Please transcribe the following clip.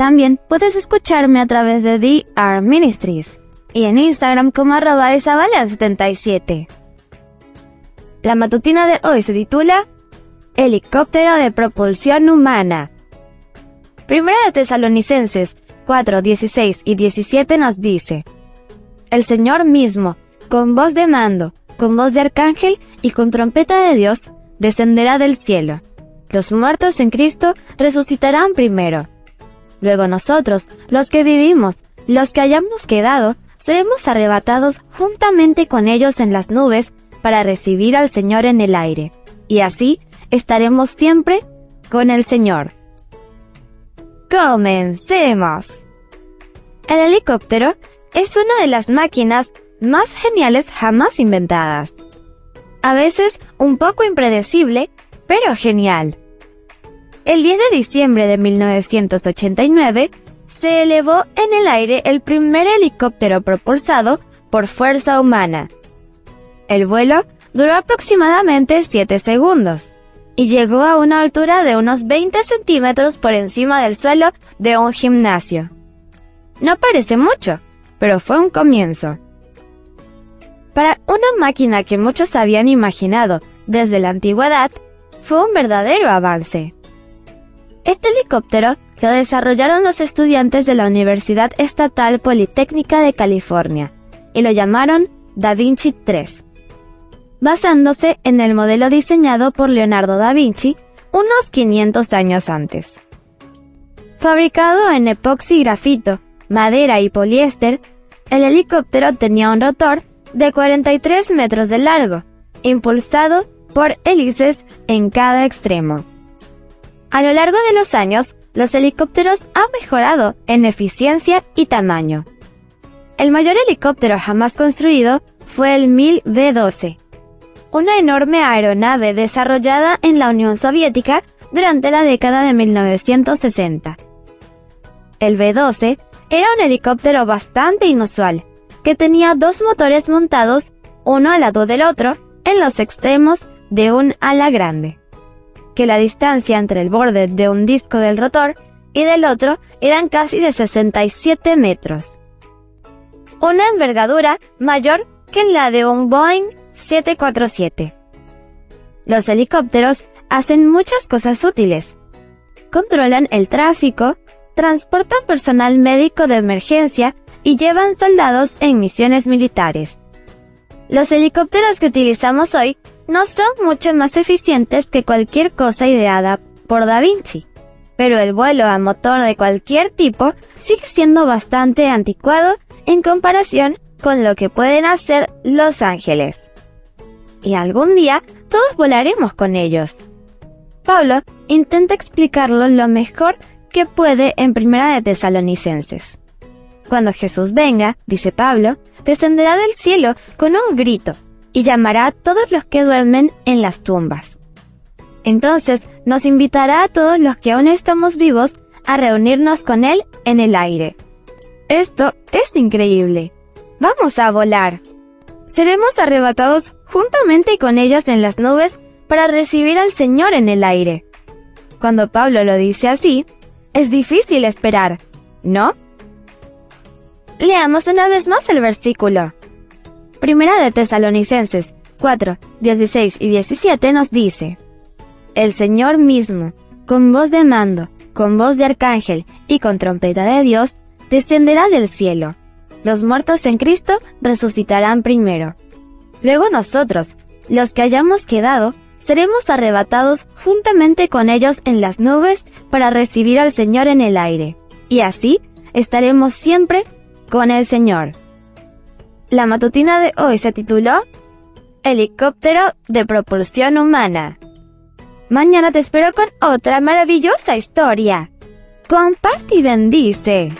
También puedes escucharme a través de DR Ministries y en Instagram como arroba isabela77. La matutina de hoy se titula Helicóptero de propulsión humana. Primera de Tesalonicenses 4, 16 y 17 nos dice, El Señor mismo, con voz de mando, con voz de arcángel y con trompeta de Dios, descenderá del cielo. Los muertos en Cristo resucitarán primero. Luego nosotros, los que vivimos, los que hayamos quedado, seremos arrebatados juntamente con ellos en las nubes para recibir al Señor en el aire. Y así estaremos siempre con el Señor. Comencemos. El helicóptero es una de las máquinas más geniales jamás inventadas. A veces un poco impredecible, pero genial. El 10 de diciembre de 1989 se elevó en el aire el primer helicóptero propulsado por fuerza humana. El vuelo duró aproximadamente 7 segundos y llegó a una altura de unos 20 centímetros por encima del suelo de un gimnasio. No parece mucho, pero fue un comienzo. Para una máquina que muchos habían imaginado desde la antigüedad, fue un verdadero avance. Este helicóptero lo desarrollaron los estudiantes de la Universidad Estatal Politécnica de California y lo llamaron Da Vinci 3, basándose en el modelo diseñado por Leonardo da Vinci unos 500 años antes. Fabricado en epoxi grafito, madera y poliéster, el helicóptero tenía un rotor de 43 metros de largo, impulsado por hélices en cada extremo. A lo largo de los años, los helicópteros han mejorado en eficiencia y tamaño. El mayor helicóptero jamás construido fue el 1000V-12, una enorme aeronave desarrollada en la Unión Soviética durante la década de 1960. El V-12 era un helicóptero bastante inusual, que tenía dos motores montados uno al lado del otro en los extremos de un ala grande que la distancia entre el borde de un disco del rotor y del otro eran casi de 67 metros. Una envergadura mayor que la de un Boeing 747. Los helicópteros hacen muchas cosas útiles. Controlan el tráfico, transportan personal médico de emergencia y llevan soldados en misiones militares. Los helicópteros que utilizamos hoy no son mucho más eficientes que cualquier cosa ideada por Da Vinci, pero el vuelo a motor de cualquier tipo sigue siendo bastante anticuado en comparación con lo que pueden hacer los ángeles. Y algún día todos volaremos con ellos. Pablo intenta explicarlo lo mejor que puede en Primera de Tesalonicenses. Cuando Jesús venga, dice Pablo, descenderá del cielo con un grito y llamará a todos los que duermen en las tumbas. Entonces nos invitará a todos los que aún estamos vivos a reunirnos con Él en el aire. Esto es increíble. Vamos a volar. Seremos arrebatados juntamente con ellos en las nubes para recibir al Señor en el aire. Cuando Pablo lo dice así, es difícil esperar, ¿no? Leamos una vez más el versículo. Primera de Tesalonicenses 4, 16 y 17 nos dice, El Señor mismo, con voz de mando, con voz de arcángel y con trompeta de Dios, descenderá del cielo. Los muertos en Cristo resucitarán primero. Luego nosotros, los que hayamos quedado, seremos arrebatados juntamente con ellos en las nubes para recibir al Señor en el aire. Y así estaremos siempre con el Señor. La matutina de hoy se tituló Helicóptero de propulsión humana. Mañana te espero con otra maravillosa historia. Comparte y bendice.